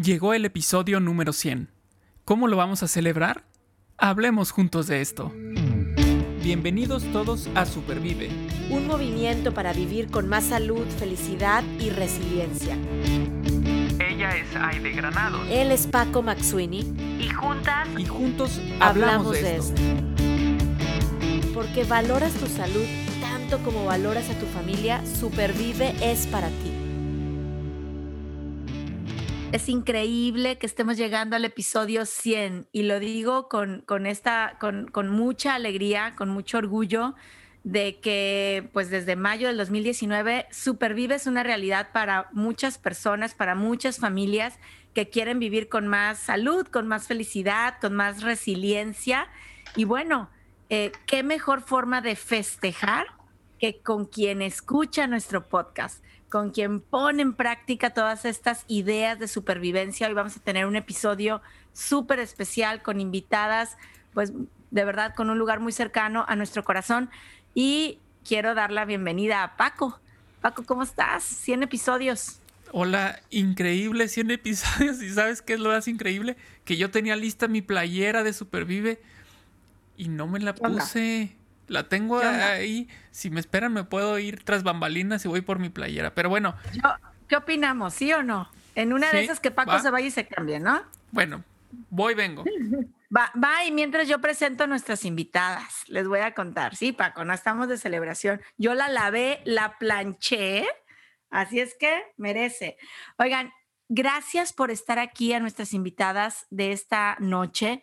Llegó el episodio número 100. ¿Cómo lo vamos a celebrar? Hablemos juntos de esto. Bienvenidos todos a Supervive. Un movimiento para vivir con más salud, felicidad y resiliencia. Ella es Aide Granados. Él es Paco Maxuini. Y juntas Y juntos hablamos, de, esto. Porque valoras tu salud tanto como valoras a tu familia, Supervive es para ti. Es increíble que estemos llegando al episodio 100 y lo digo con, con esta, con, con mucha alegría, con mucho orgullo de que pues desde mayo del 2019 Supervive es una realidad para muchas personas, para muchas familias que quieren vivir con más salud, con más felicidad, con más resiliencia. Y bueno, eh, qué mejor forma de festejar que con quien escucha nuestro podcast, con quien pone en práctica todas estas ideas de supervivencia. Hoy vamos a tener un episodio súper especial con invitadas, pues de verdad con un lugar muy cercano a nuestro corazón. Y quiero dar la bienvenida a Paco. Paco, ¿cómo estás? 100 episodios. Hola, increíble, 100 episodios. ¿Y sabes qué es lo más increíble? Que yo tenía lista mi playera de Supervive y no me la puse. La tengo ahí. Si me esperan, me puedo ir tras bambalinas y voy por mi playera. Pero bueno, Yo- ¿Qué opinamos? ¿Sí o no? En una de esas que Paco va. se vaya y se cambie, ¿no? bueno, voy, vengo. Va, va, y mientras yo presento a nuestras invitadas, les voy a contar. Sí, Paco, no estamos de celebración. Yo la lavé, la planché, así es que merece. Oigan, gracias por estar aquí a nuestras invitadas de esta noche,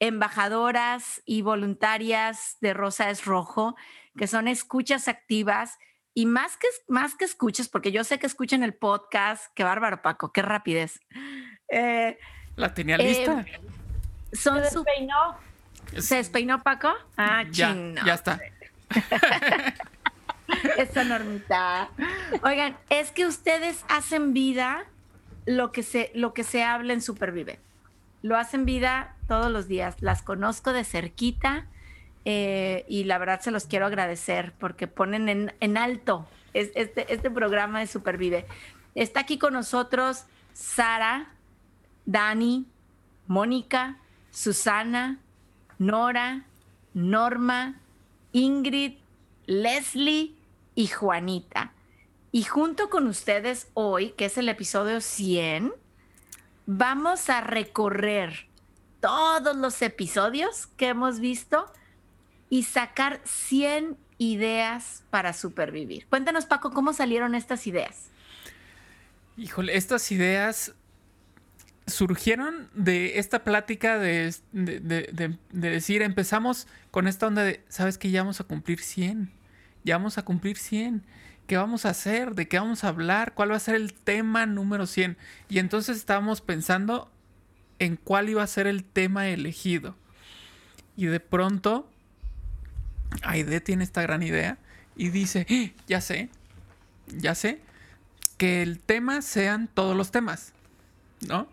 embajadoras y voluntarias de Rosa es Rojo, que son escuchas activas. Y más que, más que escuchas, porque yo sé que escuchan el podcast, qué bárbaro, Paco, qué rapidez. Eh, La tenía Eh, lista. son su- Es- ¿Se despeinó Paco? Ah, ya, chino. ya está. Esa normita. Oigan, es que ustedes hacen vida lo que se, lo que se habla en Supervive. Lo hacen vida todos los días. Las conozco de cerquita eh, y la verdad se los quiero agradecer porque ponen en, alto es- este, este programa de Supervive. Está aquí con nosotros Sara, Dani, Mónica, Susana, Nora, Norma, Ingrid, Leslie y Juanita. Y junto con ustedes hoy, que es el episodio 100, vamos a recorrer todos los episodios que hemos visto y sacar 100 ideas para supervivir. Cuéntanos, Paco, ¿cómo salieron estas ideas? Híjole, estas ideas surgieron de esta plática de, de- de- de- de decir, empezamos con esta onda de, ¿sabes que Ya vamos a cumplir 100, ya vamos a cumplir 100. ¿Qué vamos a hacer? ¿De qué vamos a hablar? ¿Cuál va a ser el tema número 100? Y entonces estábamos pensando en cuál iba a ser el tema elegido. Y de pronto, Aide tiene esta gran idea y dice, "¡Ah! ya sé, ya sé, que el tema sean todos los temas, ¿no?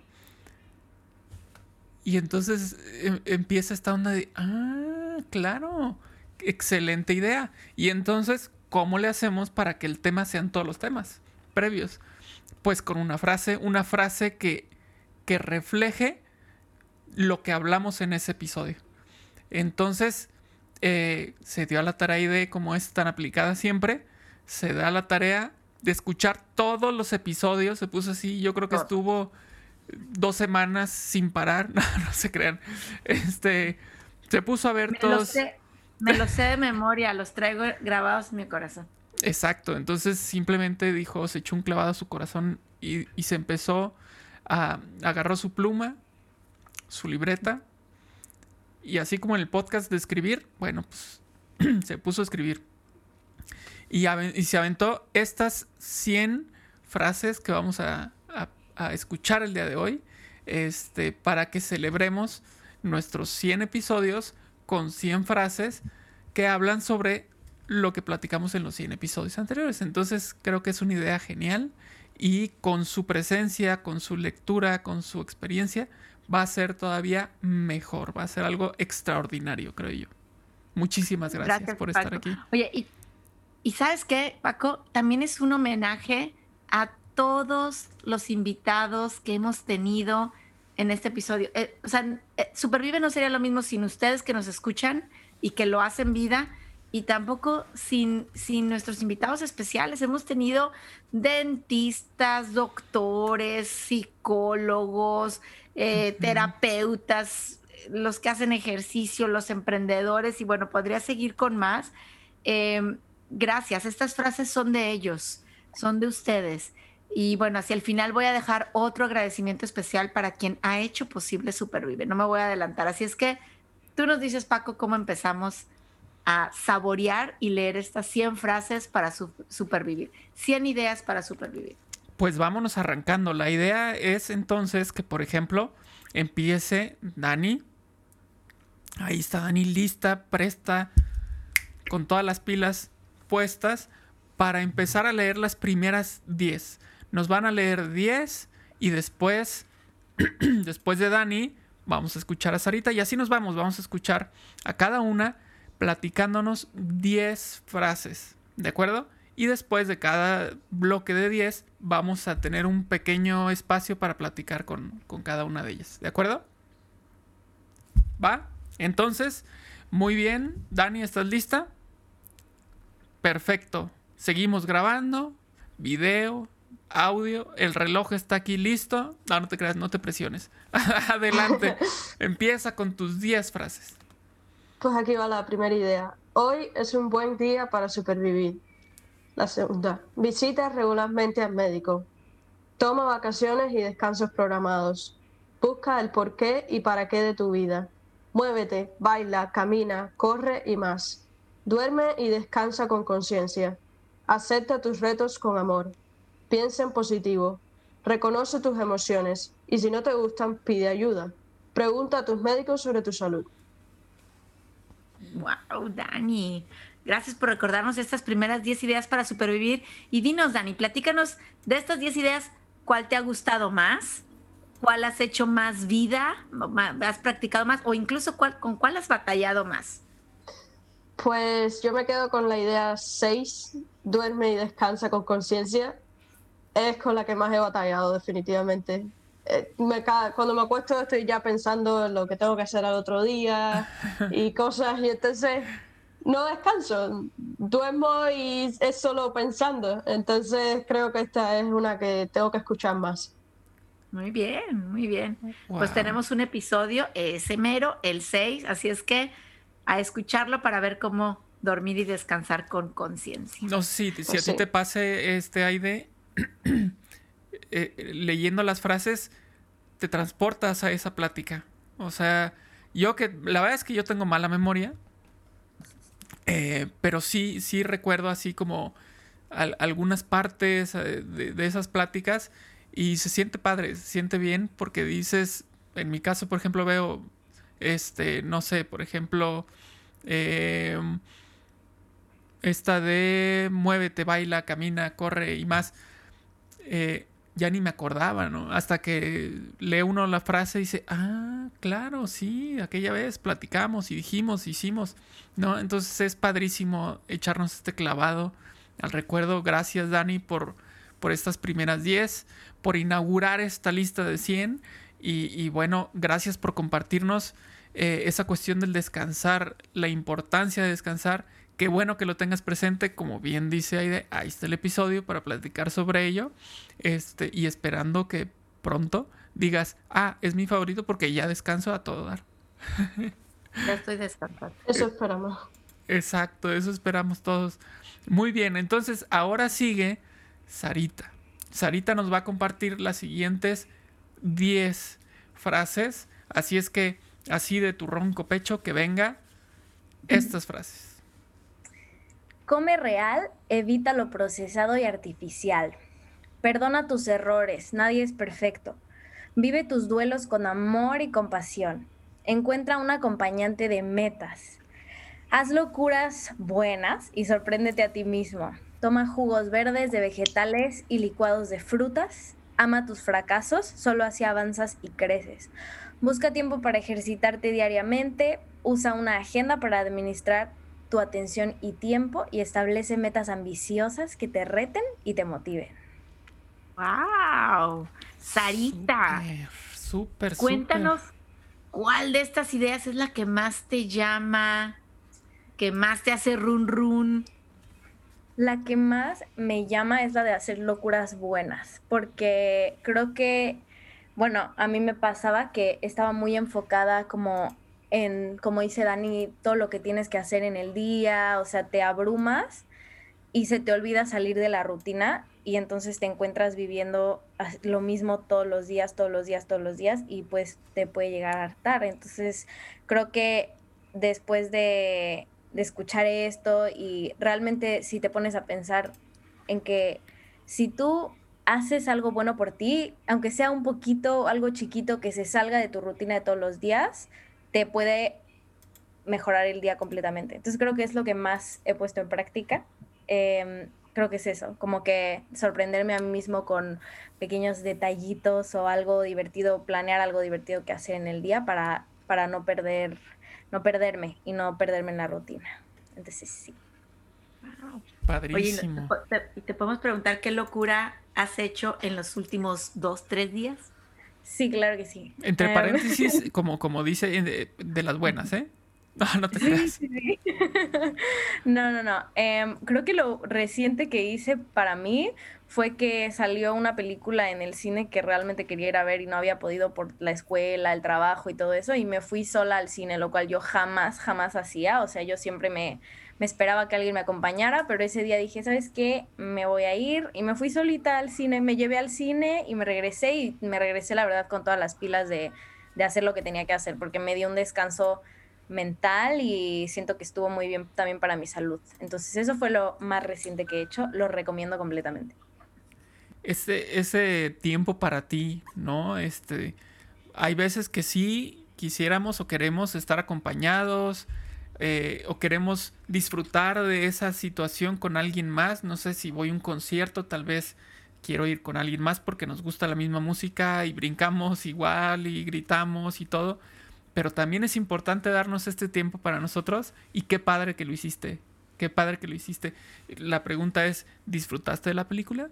Y entonces em- empieza esta onda de, ah, claro, excelente idea. Y entonces, ¿cómo le hacemos para que el tema sean todos los temas previos? Pues con una frase, una frase que, que refleje lo que hablamos en ese episodio. Entonces, eh, se dio a la tarea de, como es tan aplicada siempre, se da la tarea de escuchar todos los episodios. Se puso así, yo creo que estuvo dos semanas sin parar. No, no se crean. Este, se puso a ver Me todos. sé, me lo sé de memoria, los traigo grabados en mi corazón. Exacto, entonces simplemente dijo, se echó un clavado a su corazón y, se empezó a, agarró su pluma, su libreta, y así como en el podcast de escribir, bueno, pues se puso a escribir. Y, se aventó estas 100 frases que vamos a escuchar el día de hoy, este, para que celebremos nuestros 100 episodios con 100 frases que hablan sobre lo que platicamos en los 100 episodios anteriores. Entonces creo que es una idea genial y con su presencia, con su lectura, con su experiencia, va a ser todavía mejor, va a ser algo extraordinario, creo yo. Muchísimas gracias, por estar Paco. aquí. Oye, y, y ¿sabes qué, Paco? También es un homenaje a todos los invitados que hemos tenido en este episodio. Eh, o sea, eh, Supervive no sería lo mismo sin ustedes que nos escuchan y que lo hacen vida y tampoco sin, sin nuestros invitados especiales. Hemos tenido dentistas, doctores, psicólogos, eh, terapeutas, los que hacen ejercicio, los emprendedores y bueno, podría seguir con más. Em, gracias, estas frases son de ellos, son de ustedes. Y bueno, hacia el final voy a dejar otro agradecimiento especial para quien ha hecho posible Supervive. No me voy a adelantar. Así es que tú nos dices, Paco, cómo empezamos a saborear y leer estas 100 frases para supervivir. 100 ideas para supervivir. Pues vámonos arrancando. La idea es entonces que, por ejemplo, empiece Dani. Ahí está Dani lista, presta, con todas las pilas puestas para empezar a leer las primeras 10 nos van a leer 10 y después, después de Dani, vamos a escuchar a Sarita y así nos vamos, vamos a escuchar a cada una platicándonos 10 frases, ¿de acuerdo? Y después de cada bloque de 10 vamos a tener un pequeño espacio para platicar con, con cada una de ellas, ¿de acuerdo? ¿Va? Entonces, muy bien, Dani, ¿estás lista? Perfecto. Seguimos grabando, video, audio, el reloj está aquí listo. No, no te creas, no te presiones. Adelante, empieza con tus 10 frases. Pues aquí va la primera idea. Hoy es un buen día para supervivir. La segunda, visita regularmente al médico. Toma vacaciones y descansos programados. Busca el porqué y para qué de tu vida. Muévete, baila, camina, corre y más. Duerme y descansa con conciencia. Acepta tus retos con amor. Piensa en positivo. Reconoce tus emociones y si no te gustan, pide ayuda. Pregunta a tus médicos sobre tu salud. Wow, Dani. Gracias por recordarnos estas primeras 10 ideas para supervivir. Y dinos, Dani, platícanos de estas 10 ideas, ¿cuál te ha gustado más? ¿Cuál has hecho más vida? ¿Has practicado más? ¿O incluso con cuál has batallado más? Pues yo me quedo con la idea 6, duerme y descansa con conciencia es con la que más he batallado, definitivamente. Eh, cuando me acuesto estoy ya pensando en lo que tengo que hacer al otro día y cosas, y entonces no descanso, duermo y es solo pensando. Entonces creo que esta es una que tengo que escuchar más. Muy bien, muy bien. Pues tenemos un episodio, ese mero, el 6, así es que a escucharlo para ver cómo dormir y descansar con conciencia. No, sí, si a pues ti te pase este Aide, Eh, leyendo las frases, te transportas a esa plática. O sea, yo que la verdad es que yo tengo mala memoria, eh, pero sí, sí recuerdo así como algunas partes eh, de, esas pláticas y se siente padre, se siente bien porque dices, en mi caso, por ejemplo, veo, este, no sé, por ejemplo, esta de muévete, baila, camina, corre y más eh, ya ni me acordaba, ¿no? Hasta que lee uno la frase y dice, ah, claro, sí, aquella vez platicamos y dijimos, hicimos, ¿no? Entonces es padrísimo echarnos este clavado al recuerdo. Gracias, Dani, por, por estas primeras 10, por inaugurar esta lista de 100 y, bueno, gracias por compartirnos eh, esa cuestión del descansar, la importancia de descansar Qué bueno que lo tengas presente, como bien dice Aide, ahí está el episodio para platicar sobre ello. Este, y esperando que pronto digas, ah, es mi favorito porque ya descanso a todo dar. Ya estoy descansando. Eso esperamos. Exacto, eso esperamos todos. Muy bien, entonces ahora sigue Sarita. Sarita nos va a compartir las siguientes 10 frases. Así es que, así de tu ronco pecho, que venga estas frases. Come real, evita lo procesado y artificial. Perdona tus errores, nadie es perfecto. Vive tus duelos con amor y compasión. Encuentra un acompañante de metas. Haz locuras buenas y sorpréndete a ti mismo. Toma jugos verdes de vegetales y licuados de frutas. Ama tus fracasos, solo así avanzas y creces. Busca tiempo para ejercitarte diariamente. Usa una agenda para administrar tu atención y tiempo y establece metas ambiciosas que te reten y te motiven. ¡Wow! Sarita. Súper, súper. Cuéntanos cuál de estas ideas es la que más te llama, que más te hace run run. La que más me llama es la de hacer locuras buenas, porque creo que, bueno, a mí me pasaba que estaba muy enfocada como en, como dice Dani, todo lo que tienes que hacer en el día, o sea, te abrumas y se te olvida salir de la rutina y entonces te encuentras viviendo lo mismo todos los días, todos los días, todos los días y pues te puede llegar a hartar. Entonces creo que después de, de escuchar esto y realmente si te pones a pensar en que si tú haces algo bueno por ti, aunque sea un poquito, algo chiquito que se salga de tu rutina de todos los días, te puede mejorar el día completamente. Entonces creo que es lo que más he puesto en práctica. Em, creo que es eso, como que sorprenderme a mí mismo con pequeños detallitos o algo divertido, planear algo divertido que hacer en el día para, para no perder, no perderme y no perderme en la rutina. Entonces sí. Padrísimo. Oye, ¿te, ¿te podemos preguntar qué locura has hecho en los últimos dos, tres días? Sí, claro que sí. Entre Em, paréntesis, como, como dice, de, de las buenas, ¿eh? No, no te creas. Sí, sí, sí. No, no, no. Em, creo que lo reciente que hice para mí fue que salió una película en el cine que realmente quería ir a ver y no había podido por la escuela, el trabajo y todo eso, y me fui sola al cine, lo cual yo jamás, jamás hacía. O sea, yo siempre me, me esperaba que alguien me acompañara, pero ese día dije, ¿sabes qué? Me voy a ir y me fui solita al cine, me llevé al cine y me regresé y me regresé, la verdad, con todas las pilas de, de hacer lo que tenía que hacer, porque me dio un descanso mental y siento que estuvo muy bien también para mi salud. Entonces eso fue lo más reciente que he hecho, lo recomiendo completamente. Ese, ese tiempo para ti, ¿no? Este, hay veces que sí quisiéramos o queremos estar acompañados eh, o queremos disfrutar de esa situación con alguien más. No sé si voy a un concierto, tal vez quiero ir con alguien más porque nos gusta la misma música y brincamos igual y gritamos y todo. Pero también es importante darnos este tiempo para nosotros y qué padre que lo hiciste. Qué padre que lo hiciste. La pregunta es, ¿disfrutaste de la película?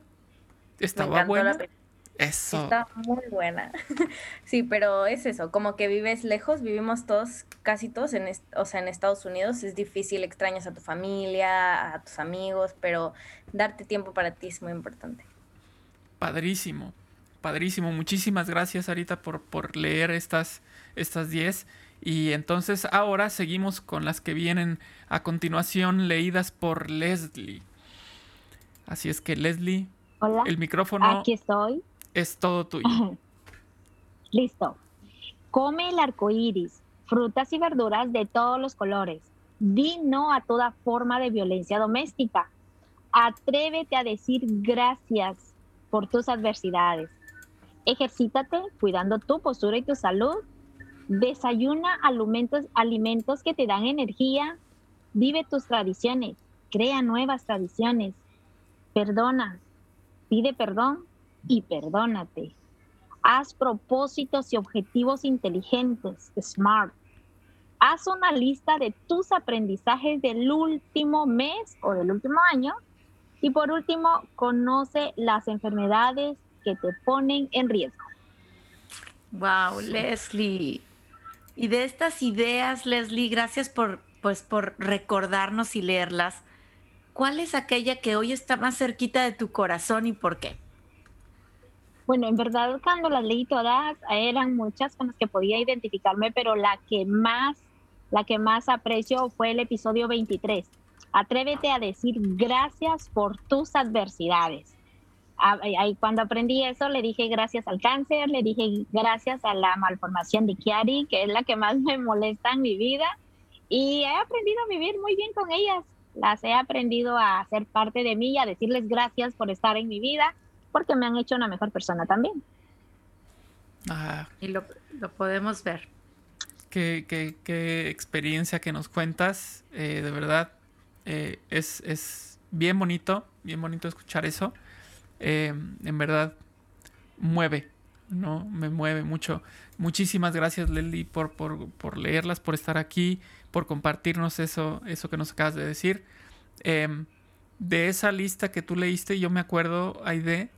¿Estaba buena? la película. Eso. Está muy buena. sí, pero es eso, como que vives lejos, vivimos todos, casi todos, en, est- o sea, en Estados Unidos. Es difícil, extrañas a tu familia, a tus amigos, pero darte tiempo para ti es muy importante. Padrísimo. Padrísimo. Muchísimas gracias, Arita, por, por leer estas, estas 10. Y entonces ahora seguimos con las que vienen a continuación, leídas por Leslie. Así es que, Leslie, Hola, el micrófono aquí estoy. Es todo tuyo. Listo. Come el arco iris, frutas y verduras de todos los colores. Di no a toda forma de violencia doméstica. Atrévete a decir gracias por tus adversidades. Ejercítate cuidando tu postura y tu salud. Desayuna alimentos, alimentos que te dan energía. Vive tus tradiciones. Crea nuevas tradiciones. Perdona. Pide perdón y perdónate. Haz propósitos y objetivos inteligentes, smart. Haz una lista de tus aprendizajes del último mes o del último año. Y por último, conoce las enfermedades que te ponen en riesgo. Wow, Leslie. Y de estas ideas, Leslie, gracias por, pues, por recordarnos y leerlas. ¿Cuál es aquella que hoy está más cerquita de tu corazón y por qué? Bueno, en verdad cuando las leí todas eran muchas con las que podía identificarme, pero la que más, la que más aprecio fue el episodio 23. Atrévete a decir gracias por tus adversidades. Ah, Ahí cuando aprendí eso le dije gracias al cáncer, le dije gracias a la malformación de Chiari, que es la que más me molesta en mi vida, y he aprendido a vivir muy bien con ellas. Las he aprendido a ser parte de mí y a decirles gracias por estar en mi vida porque me han hecho una mejor persona también. Ah, Y lo, lo podemos ver. qué, qué- qué experiencia que nos cuentas. eh, de verdad, eh, es, es bien bonito, bien bonito escuchar eso. Eh, en verdad, mueve, ¿no? Me mueve mucho. Muchísimas gracias, Leslie, por, por, por leerlas, por estar aquí, por compartirnos eso, eso que nos acabas de decir. Em, de esa lista que tú leíste, yo me acuerdo, Aide,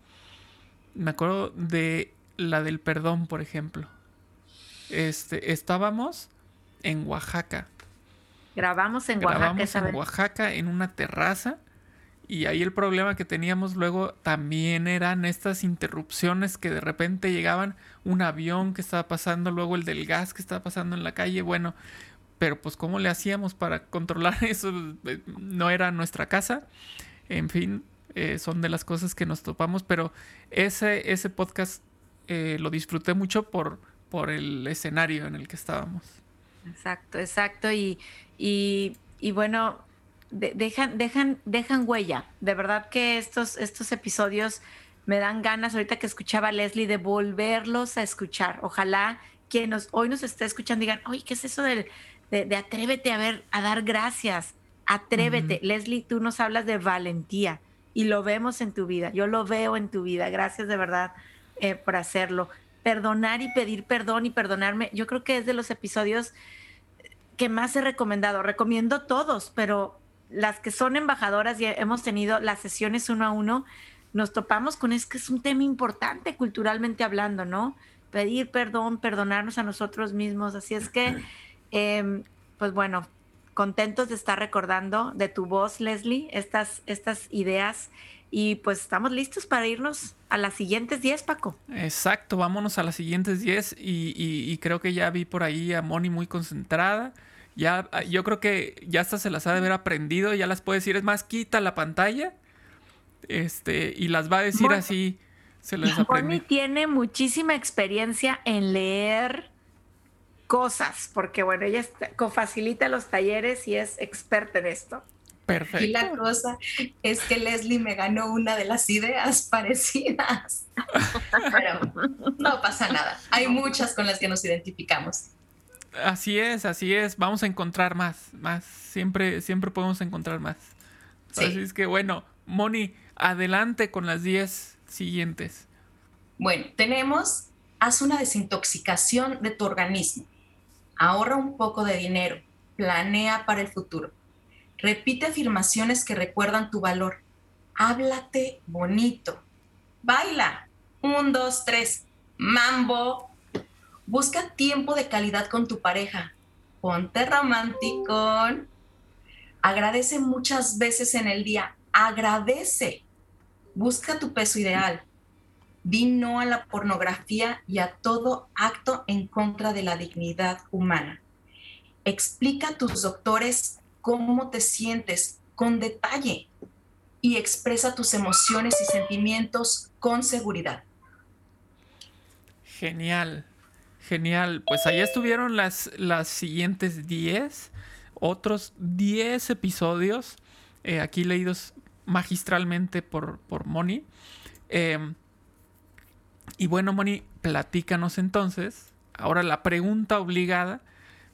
me acuerdo de la del perdón, por ejemplo. Este, estábamos en Oaxaca. Grabamos en Oaxaca. Grabamos esa en vez. Oaxaca en una terraza. Y ahí el problema que teníamos luego también eran estas interrupciones que de repente llegaban un avión que estaba pasando, luego el del gas que estaba pasando en la calle. Bueno, pero pues cómo le hacíamos para controlar eso, Eh, no era nuestra casa. En fin, eh, son de las cosas que nos topamos, pero ese, ese podcast eh, lo disfruté mucho por, por el escenario en el que estábamos. Exacto, exacto. Y, y, y bueno, de- dejan, dejan, dejan huella. De verdad que estos, estos episodios me dan ganas, ahorita que escuchaba a Leslie, de volverlos a escuchar. Ojalá quien nos, hoy nos esté escuchando digan, oye, ¿qué es eso del- de, de atrévete a ver, a dar gracias? Atrévete. Leslie, tú nos hablas de valentía y lo vemos en tu vida. Yo lo veo en tu vida. Gracias de verdad eh, por hacerlo. Perdonar y pedir perdón y perdonarme, yo creo que es de los episodios que más he recomendado. Recomiendo todos, pero las que son embajadoras y hemos tenido las sesiones uno a uno, nos topamos con es que es un tema importante culturalmente hablando, ¿no? Pedir perdón, perdonarnos a nosotros mismos. Así es que, eh, pues bueno, contentos de estar recordando de tu voz, Leslie, estas, estas ideas. Y pues estamos listos para irnos a las siguientes 10, Paco. Exacto, vámonos a las siguientes 10 y, y- y creo que ya vi por ahí a Moni muy concentrada. Ya, ah, yo creo que ya hasta se las ha de haber aprendido, ya las puede decir. Es más, quita la pantalla este, y las va a decir así. Se las Moni tiene muchísima experiencia en leer cosas, porque bueno, ella está- facilita los talleres y es experta en esto. Y Perfecto. la cosa es que Leslie me ganó una de las ideas parecidas. Pero no pasa nada. Hay muchas con las que nos identificamos. Así es, así es. Vamos a encontrar más, más. Siempre, siempre podemos encontrar más. Sí. Así es que bueno, Moni, adelante con las 10 siguientes. Bueno, tenemos, haz una desintoxicación de tu organismo. Ahorra un poco de dinero. Planea para el futuro. Repite afirmaciones que recuerdan tu valor. Háblate bonito. Baila. Un, dos, tres. Mambo. Busca tiempo de calidad con tu pareja. Ponte romántico. Agradece muchas veces en el día. Agradece. Busca tu peso ideal. Di no a la pornografía y a todo acto en contra de la dignidad humana. Explica a tus doctores cómo te sientes con detalle y expresa tus emociones y sentimientos con seguridad. Genial, genial. Pues ahí estuvieron las, las siguientes 10, otros 10 episodios, eh, aquí leídos magistralmente por, por Moni. Eh, y bueno, Moni, platícanos entonces, ahora la pregunta obligada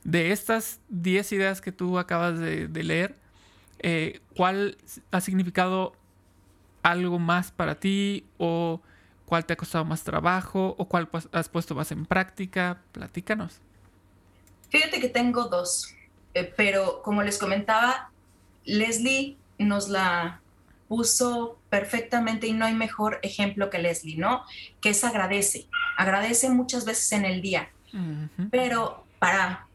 de estas 10 ideas que tú acabas de, leer, eh, ¿cuál ha significado algo más para ti o cuál te ha costado más trabajo o cuál pues, has puesto más en práctica? Platícanos. Fíjate que tengo dos, eh, pero como les comentaba, Leslie nos la puso perfectamente y no hay mejor ejemplo que Leslie, ¿no? Que es agradece, agradece muchas veces en el día, pero para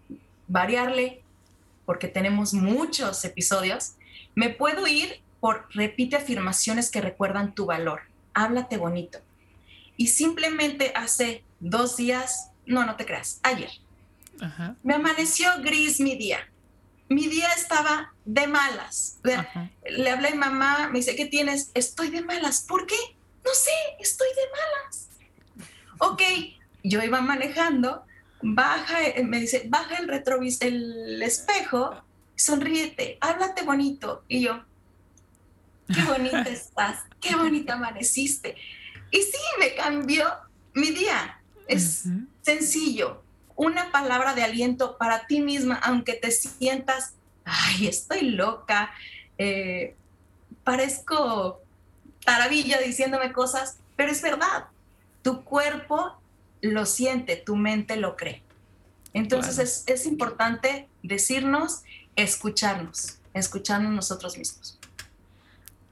variarle, porque tenemos muchos episodios, me puedo ir por repite afirmaciones que recuerdan tu valor, háblate bonito. Y simplemente hace dos días, no, no te creas, ayer, me amaneció gris mi día. Mi día estaba de malas. Le, ajá. le hablé a mi mamá, me dice, ¿qué tienes? Estoy de malas. ¿Por qué? No sé, estoy de malas. Ok, yo iba manejando, baja, eh, me dice, baja el retrovis, el espejo, sonríete, háblate bonito. Y yo, qué bonita estás, qué bonita amaneciste. Y sí, me cambió mi día. Es sencillo, una palabra de aliento para ti misma, aunque te sientas, ay, estoy loca, eh, parezco taravilla diciéndome cosas, pero es verdad, tu cuerpo lo siente, tu mente lo cree. Entonces es, es importante decirnos, escucharnos, escucharnos nosotros mismos.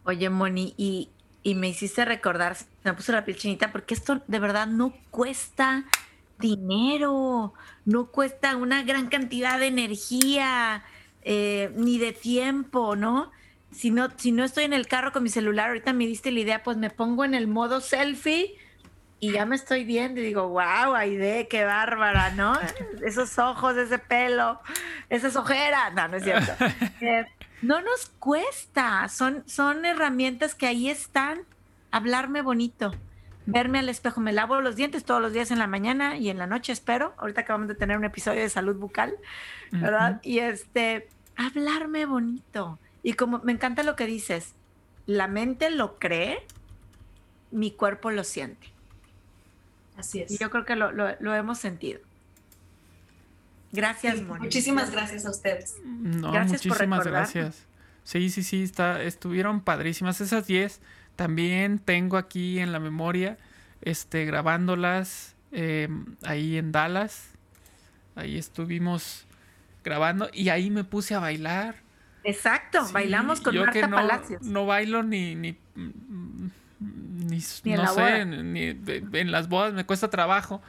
Oye, Moni, y, y me hiciste recordar, me puso la piel chinita porque esto de verdad no cuesta dinero, no cuesta una gran cantidad de energía eh, ni de tiempo, ¿no? Si, ¿no? si no estoy en el carro con mi celular, ahorita me diste la idea, pues me pongo en el modo selfie y ya me estoy viendo y digo, wow, Aide, qué bárbara, ¿no? Esos ojos, ese pelo, esas ojeras. No, no es cierto. Eh, no nos cuesta, son, son herramientas que ahí están. Hablarme bonito, verme al espejo, me lavo los dientes todos los días en la mañana y en la noche, espero. Ahorita acabamos de tener un episodio de salud bucal, ¿verdad? Y este, hablarme bonito. Y como me encanta lo que dices, la mente lo cree, mi cuerpo lo siente. Así es. Y yo creo que lo, lo, lo hemos sentido. Gracias, Sí, Moni. muchísimas gracias a ustedes. No, Gracias por muchísimas recordar. gracias. Sí, sí, sí, está, estuvieron padrísimas esas 10. También tengo aquí en la memoria, este, grabándolas eh, ahí en Dallas. Ahí estuvimos grabando y ahí me puse a bailar. Exacto, Sí, bailamos con yo que Marta no, Palacios. No bailo ni, ni, mm, ni, Ni en no sé, ni en las bodas me cuesta trabajo.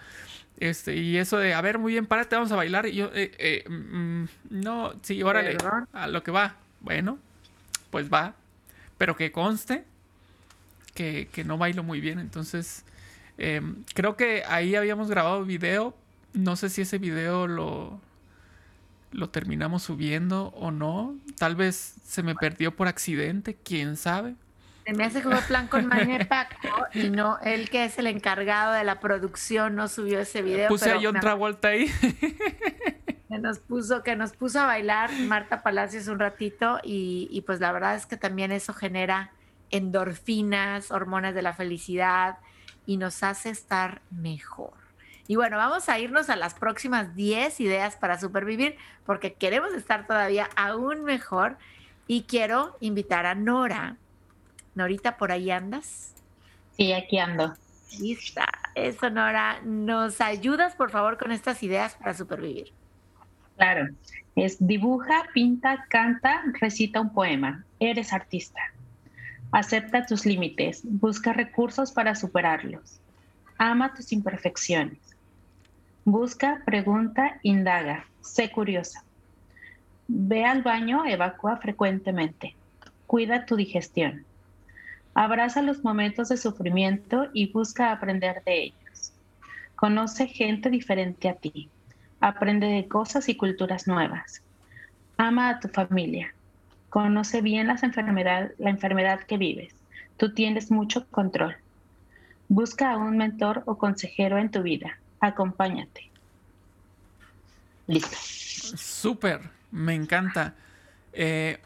Este, y eso de, a ver, muy bien, párate, vamos a bailar. Y yo, eh, eh, mm, no, sí, órale, Perdón. a lo que va. Bueno, pues va. Pero que conste que, que no bailo muy bien. Entonces, eh, creo que ahí habíamos grabado video. No sé si ese video lo, lo terminamos subiendo o no. Tal vez se me perdió por accidente, quién sabe. Se me hace que plan con Maña y Paco y no él que es el encargado de la producción no subió ese video. Puse a pero John me- Travolta ahí. que nos puso que nos puso a bailar Marta Palacios un ratito y, y pues la verdad es que también eso genera endorfinas, hormonas de la felicidad y nos hace estar mejor. Y bueno, vamos a irnos a las próximas 10 ideas para supervivir porque queremos estar todavía aún mejor y quiero invitar a Nora. Norita, ¿por ahí andas? Sí, aquí ando. Lista. Eso, Nora. ¿Nos ayudas, por favor, con estas ideas para supervivir? Claro. Es dibuja, pinta, canta, recita un poema. Eres artista. Acepta tus límites. Busca recursos para superarlos. Ama tus imperfecciones. Busca, pregunta, indaga. Sé curiosa. Ve al baño, evacúa frecuentemente. Cuida tu digestión. Abraza los momentos de sufrimiento y busca aprender de ellos. Conoce gente diferente a ti. Aprende de cosas y culturas nuevas. Ama a tu familia. Conoce bien la enfermedad que vives. Tú tienes mucho control. Busca a un mentor o consejero en tu vida. Acompáñate. Listo. Súper, me encanta. Eh,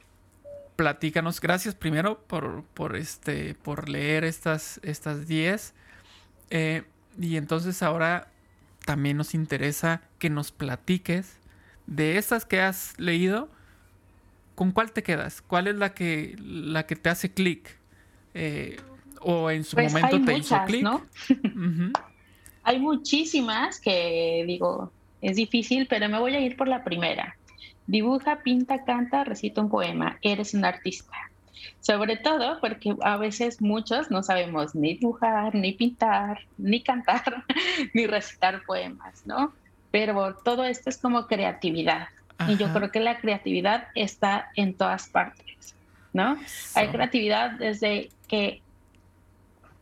platícanos, gracias primero por, por, este, por leer estas, estas 10. Eh, y entonces ahora también nos interesa que nos platiques de estas que has leído. ¿Con cuál te quedas? ¿Cuál es la que, la que te hace clic? Eh, o en su Pues momento te hizo clic. ¿no? Hay muchísimas que digo, es difícil, pero me voy a ir por la primera. Dibuja, pinta, canta, recita un poema. Eres un artista. Sobre todo porque a veces muchos no sabemos ni dibujar, ni pintar, ni cantar, ni recitar poemas, ¿no? Pero todo esto es como creatividad. Y yo Ajá. creo que la creatividad está en todas partes, ¿no? Hay creatividad desde que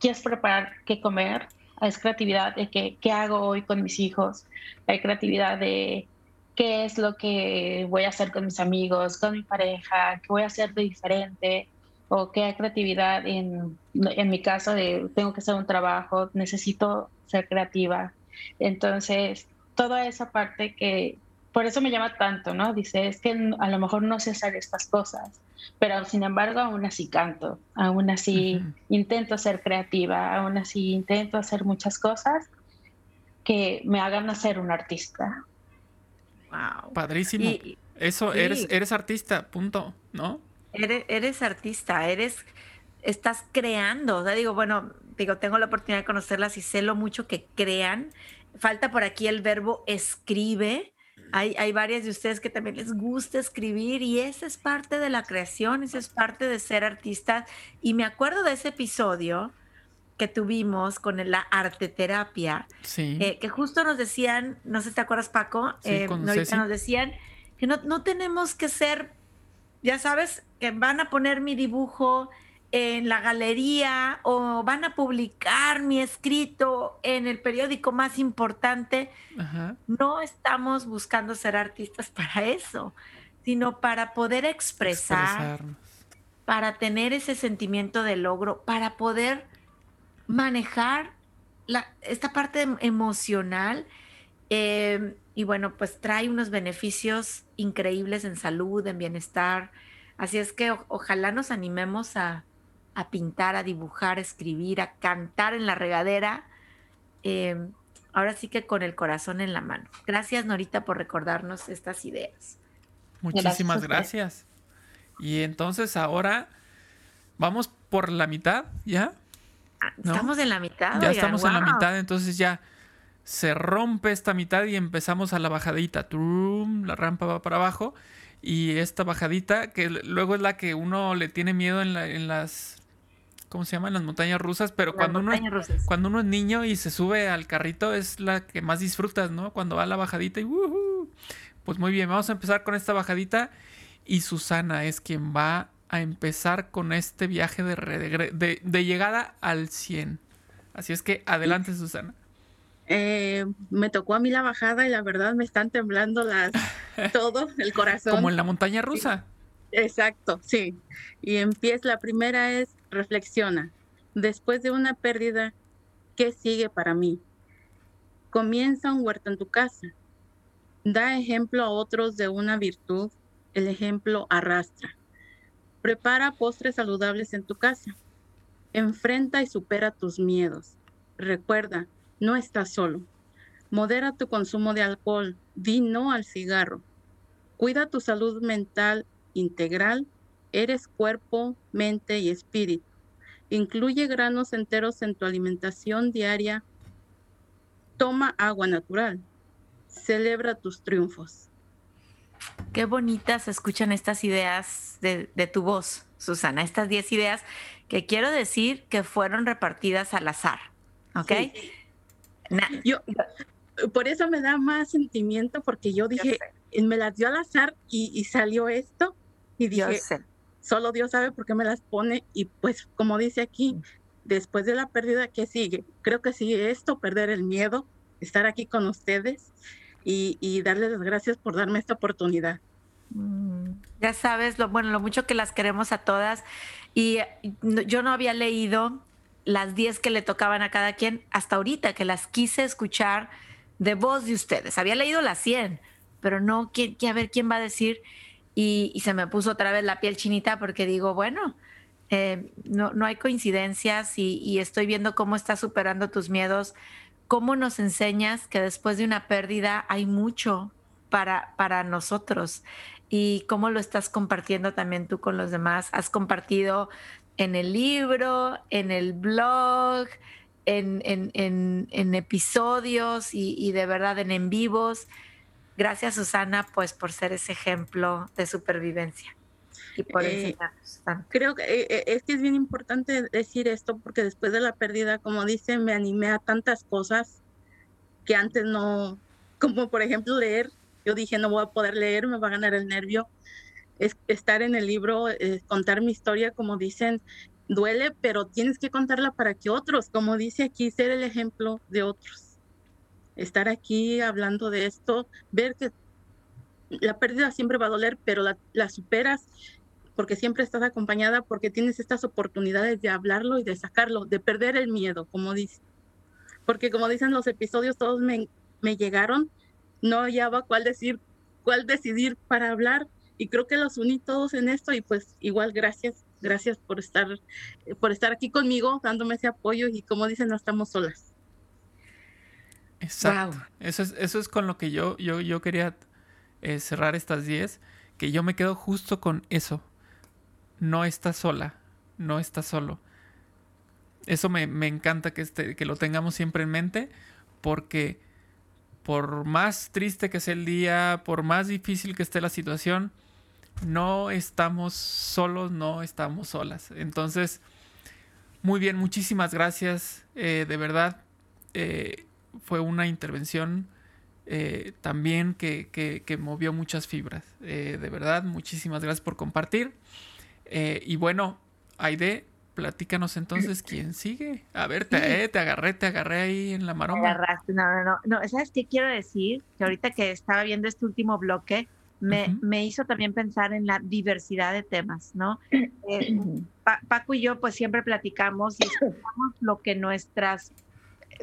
quieres preparar qué comer, hay creatividad de que, qué hago hoy con mis hijos, hay creatividad de qué es lo que voy a hacer con mis amigos, con mi pareja, qué voy a hacer de diferente, o qué hay creatividad en, en mi caso de tengo que hacer un trabajo, necesito ser creativa. Entonces, toda esa parte que, por eso me llama tanto, ¿no? Dice, es que a lo mejor no sé hacer estas cosas, pero sin embargo aún así canto, aún así intento ser creativa, aún así intento hacer muchas cosas que me hagan ser un artista. Wow. Padrísimo. Y Eso, sí. eres, eres artista, punto, ¿no? eres, eres artista, eres, estás creando. O sea, digo, bueno, digo, tengo la oportunidad de conocerlas y sé lo mucho que crean. Falta por aquí el verbo escribe. Hay, hay varias de ustedes que también les gusta escribir y esa es parte de la creación, esa es parte de ser artistas. Y me acuerdo de ese episodio que tuvimos con la arte terapia, Sí. eh, que justo nos decían, no sé si te acuerdas Paco, Sí, eh, ahorita nos decían que no, no tenemos que ser, ya sabes, que van a poner mi dibujo en la galería o van a publicar mi escrito en el periódico más importante. Ajá. No estamos buscando ser artistas para eso, sino para poder expresar, para tener ese sentimiento de logro, para poder manejar la- esta parte em- emocional. eh, y bueno, pues trae unos beneficios increíbles en salud, en bienestar. Así es que o- ojalá nos animemos a, a pintar, a dibujar, a escribir, a cantar en la regadera. eh, ahora sí que con el corazón en la mano. Gracias, Norita, por recordarnos estas ideas. Muchísimas gracias. Y entonces ahora vamos por la mitad, ¿ya? Ah, ¿No? Estamos en la mitad. ya oigan, estamos en la mitad, entonces ya se rompe esta mitad y empezamos a la bajadita. Trum, la rampa va para abajo. Y esta bajadita, que luego es la que uno le tiene miedo en, la- en las. ¿Cómo se llaman? Las montañas rusas. Pero Las cuando uno, rusas. cuando uno es niño y se sube al carrito, es la que más disfrutas, ¿no? Cuando va a la bajadita y. ¡wujú! Pues muy bien, vamos a empezar con esta bajadita. Y Susana es quien va a empezar con este viaje de, de llegada al 100. Así es que adelante, Susana. Eh, me tocó a mí la bajada y la verdad me están temblando las todo el corazón. Como en la montaña rusa. Exacto, sí. Y empieza, la primera es reflexiona. Después de una pérdida, ¿qué sigue para mí? Comienza un huerto en tu casa. Da ejemplo a otros de una virtud. El ejemplo arrastra. Prepara postres saludables en tu casa. Enfrenta y supera tus miedos. Recuerda, no estás solo. Modera tu consumo de alcohol. Di no al cigarro. Cuida tu salud mental integral. Eres cuerpo, mente y espíritu. Incluye granos enteros en tu alimentación diaria. Toma agua natural. Celebra tus triunfos. Qué bonitas se escuchan estas ideas de, de tu voz, Susana. Estas 10 ideas que quiero decir que fueron repartidas al azar. ¿Ok? Sí. Yo, por eso me da más sentimiento porque yo dije, me las dio al azar y, y salió esto y yo dije, sé. solo Dios sabe por qué me las pone y pues como dice aquí, después de la pérdida, ¿qué sigue? Creo que sigue esto, perder el miedo, estar aquí con ustedes y, y darles las gracias por darme esta oportunidad. Mm, Ya sabes, lo, bueno, lo mucho que las queremos a todas. Y yo no había leído las 10 que le tocaban a cada quien hasta ahorita, que las quise escuchar de voz de ustedes. Había leído las 100, pero no, que, que a ver quién va a decir. Y, se me puso otra vez la piel chinita porque digo, bueno, eh, no, no hay coincidencias y, estoy viendo cómo estás superando tus miedos, cómo nos enseñas que después de una pérdida hay mucho para, para nosotros y cómo lo estás compartiendo también tú con los demás. Has compartido en el libro, en el blog, en, en- en- episodios y de verdad en en vivos. Gracias Susana pues por ser ese ejemplo de supervivencia y por Eh, enseñarnos tanto. Creo que eh, eh, es que es bien importante decir esto porque después de la pérdida, como dicen, me animé a tantas cosas que antes no, como por ejemplo leer, yo dije no voy a poder leer, me va a ganar el nervio. Es, estar en el libro, eh, contar mi historia, como dicen, duele, pero tienes que contarla para que otros, como dice aquí, ser el ejemplo de otros. Estar aquí hablando de esto, ver que la pérdida siempre va a doler, pero la, superas porque siempre estás acompañada, porque tienes estas oportunidades de hablarlo y de sacarlo, de perder el miedo, como dice. Porque como dicen los episodios, todos me, me llegaron, no hallaba cuál decir, cuál decidir para hablar, y creo que los uní todos en esto, y pues igual gracias, gracias por estar, por estar aquí conmigo, dándome ese apoyo, y como dicen, no estamos solas. Exacto. Wow. Eso, es, eso es con lo que yo, yo, yo quería eh, cerrar estas 10, que yo me quedo justo con eso. No estás sola, no estás solo. Eso me, me encanta que, este, que lo tengamos siempre en mente, porque por más triste que sea el día, por más difícil que esté la situación, no estamos solos, no estamos solas. Entonces, muy bien, muchísimas gracias. Eh, de verdad, eh, fue una intervención eh, también que, que, que, movió muchas fibras. de verdad, muchísimas gracias por compartir. y bueno, Aide, platícanos entonces quién sigue. A ver, te, te agarré, te agarré ahí en la maroma. agarraste, no, no, no, no. ¿Sabes qué quiero decir? Que ahorita que estaba viendo este último bloque, me, me, hizo también pensar en la diversidad de temas, ¿no? Eh, Paco y yo pues siempre platicamos y escuchamos lo que nuestras,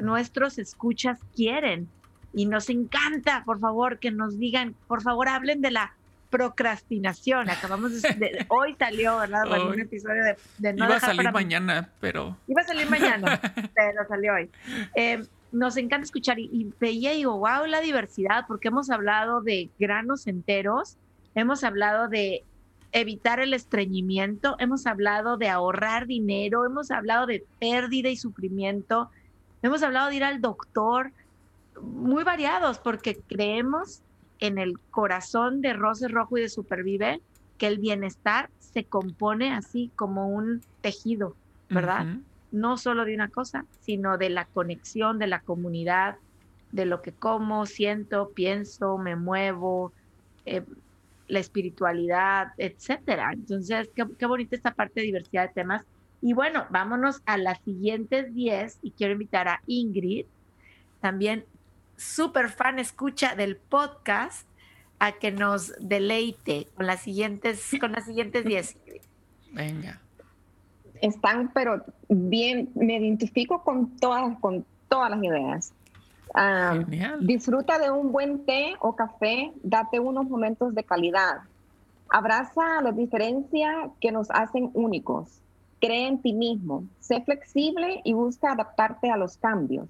nuestros escuchas quieren y nos encanta, por favor, que nos digan, por favor, hablen de la procrastinación. Acabamos de, hoy salió, ¿verdad? un episodio de, de no Iba a salir mañana, pero... Iba a salir mañana, pero salió hoy. Eh, nos encanta escuchar y, veía y digo, wow, la diversidad, porque hemos hablado de granos enteros, hemos hablado de evitar el estreñimiento, hemos hablado de ahorrar dinero, hemos hablado de pérdida y sufrimiento, hemos hablado de ir al doctor, muy variados, porque creemos en el corazón de Rose Rojo y de Supervive que el bienestar se compone así como un tejido, ¿verdad? no solo de una cosa, sino de la conexión, de la comunidad, de lo que como, siento, pienso, me muevo, eh, la espiritualidad, etcétera. Entonces, qué, bonita esta parte de diversidad de temas. Y bueno, vámonos a las siguientes 10 y quiero invitar a Ingrid, también súper fan escucha del podcast, a que nos deleite con las siguientes, con las siguientes 10. Venga están, pero bien, me identifico con todas, con todas las ideas. disfruta de un buen té o café, date unos momentos de calidad. Abraza las diferencias que nos hacen únicos. Cree en ti mismo. Sé flexible y busca adaptarte a los cambios.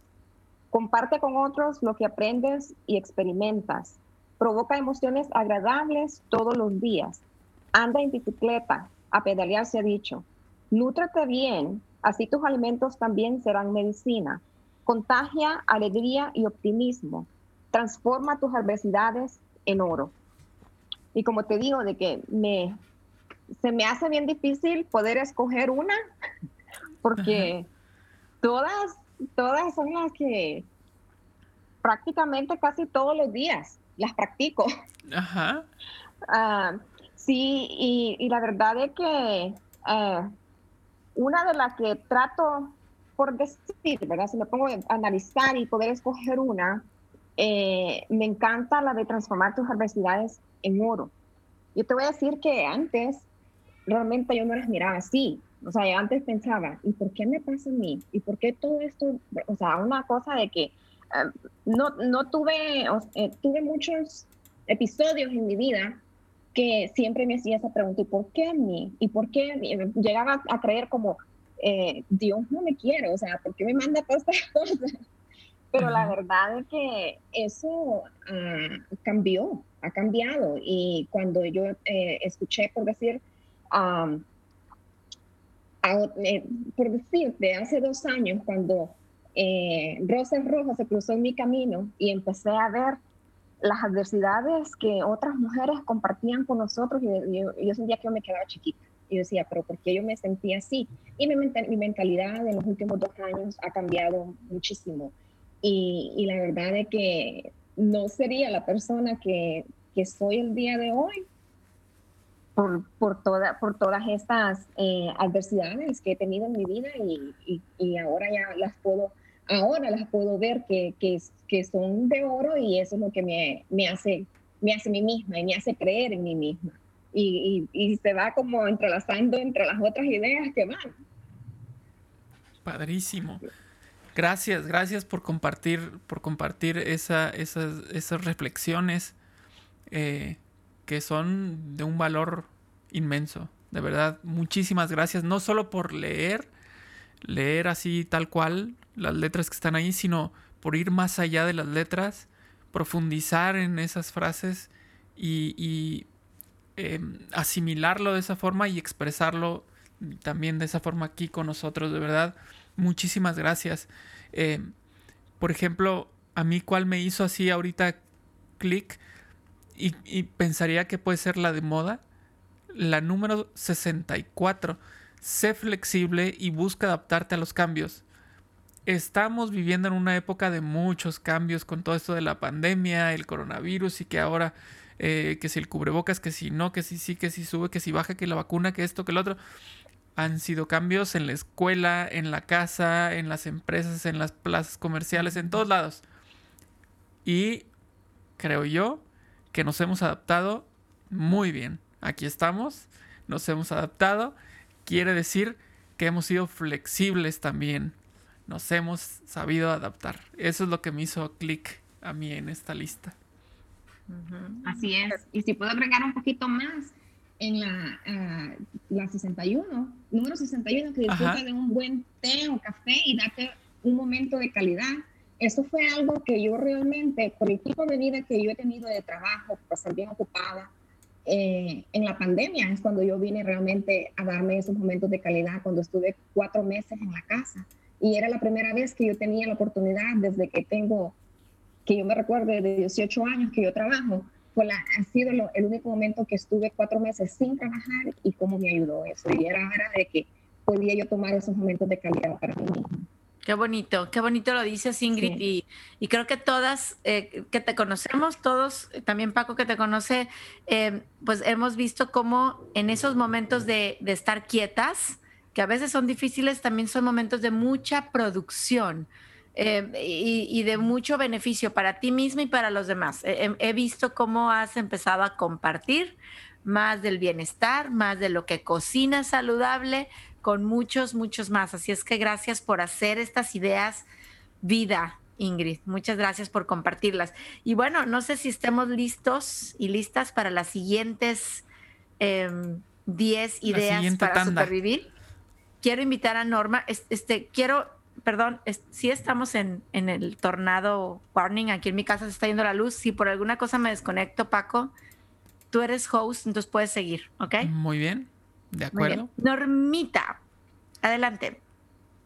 Comparte con otros lo que aprendes y experimentas. Provoca emociones agradables todos los días. Anda en bicicleta. A pedalear se ha dicho. Nútrate bien, así tus alimentos también serán medicina. Contagia alegría y optimismo. Transforma tus adversidades en oro. Y como te digo, de que me, se me hace bien difícil poder escoger una, porque todas, todas son las que prácticamente casi todos los días las practico. Ajá. Ah, sí, y, la verdad es que eh, una de las que trato por decir, ¿verdad? Si me pongo a analizar y poder escoger una, eh, me encanta la de transformar tus adversidades en oro. Yo te voy a decir que antes realmente yo no las miraba así. O sea, yo antes pensaba, ¿y por qué me pasa a mí? ¿Y por qué todo esto? O sea, una cosa de que eh, no, no tuve, eh, tuve muchos episodios en mi vida que siempre me hacía esa pregunta, ¿y por qué a mí? ¿Y por qué llegaba a creer como, eh, Dios no me quiere, o sea, ¿por qué me manda todas estas cosas? Pero la verdad es que eso ah, cambió, ha cambiado. Y cuando yo eh, escuché, por decir, eh, por decir, de hace dos años, cuando Rosas Rojas se cruzó en mi camino y empecé a ver las adversidades que otras mujeres compartían con nosotros y yo, sentía que yo me quedaba chiquita. Y yo decía, pero ¿por qué yo me sentía así? Y mi, mi mentalidad en los últimos dos años ha cambiado muchísimo. Y, y, la verdad es que no sería la persona que, que soy el día de hoy por, por, toda, por todas estas eh, adversidades que he tenido en mi vida y, y, y ahora ya las puedo ahora las puedo ver que, que, que son de oro y eso es lo que me, me, hace, me hace mí misma y me hace creer en mí misma. Y, y, se va como entrelazando entre las otras ideas que van. Padrísimo. Gracias, gracias por compartir, por compartir esa, esas, esas reflexiones eh, que son de un valor inmenso. De verdad, muchísimas gracias. No solo por leer, leer así tal cual las letras que están ahí, sino por ir más allá de las letras, profundizar en esas frases y, em, asimilarlo de esa forma y expresarlo también de esa forma aquí con nosotros, de verdad. Muchísimas gracias. Em, por ejemplo, a mí cuál me hizo así ahorita clic y, pensaría que puede ser la de moda, la número 64 sé flexible y busca adaptarte a los cambios. Estamos viviendo en una época de muchos cambios con todo esto de la pandemia, el coronavirus y que ahora eh, que si el cubrebocas, que si no, que si sí, que si sube, que si baja, que la vacuna, que esto, que lo otro. Han sido cambios en la escuela, en la casa, en las empresas, en las plazas comerciales, en todos lados. Y creo yo que nos hemos adaptado muy bien. Aquí estamos, nos hemos adaptado. Quiere decir que hemos sido flexibles también. Nos hemos sabido adaptar. Eso es lo que me hizo clic a mí en esta lista. Así es. Y si puedo agregar un poquito más, en la, uh, la 61, número 61, que disfruta de un buen té o café y date un momento de calidad. Eso fue algo que yo realmente, por el tipo de vida que yo he tenido de trabajo, por estar bien ocupada, eh, en la pandemia es cuando yo vine realmente a darme esos momentos de calidad, cuando estuve cuatro meses en la casa. Y era la primera vez que yo tenía la oportunidad desde que tengo que yo me recuerdo de 18 años que yo trabajo, fue la, ha sido el único momento que estuve cuatro meses sin trabajar y cómo me ayudó eso. Y era hora de que podía yo tomar esos momentos de calidad para mí Qué bonito, qué bonito lo dices Ingrid y, y, creo que todas eh, que te conocemos, todos, también Paco que te conoce, eh, pues hemos visto cómo en esos momentos de, de, estar quietas, que a veces son difíciles, también son momentos de mucha producción. Eh, y, de mucho beneficio para ti misma y para los demás. He, visto cómo has empezado a compartir más del bienestar, más de lo que cocina saludable, con muchos, muchos más. Así es que gracias por hacer estas ideas vida, Ingrid. Muchas gracias por compartirlas. Y bueno, no sé si estemos listos y listas para las siguientes 10 em, ideas para supervivir. Quiero invitar a Norma, este, quiero perdón, si estamos en, el tornado warning. Aquí en mi casa se está yendo la luz. Si por alguna cosa me desconecto, Paco, tú eres host, entonces puedes seguir, ¿ok? Muy bien, de acuerdo. Normita, adelante.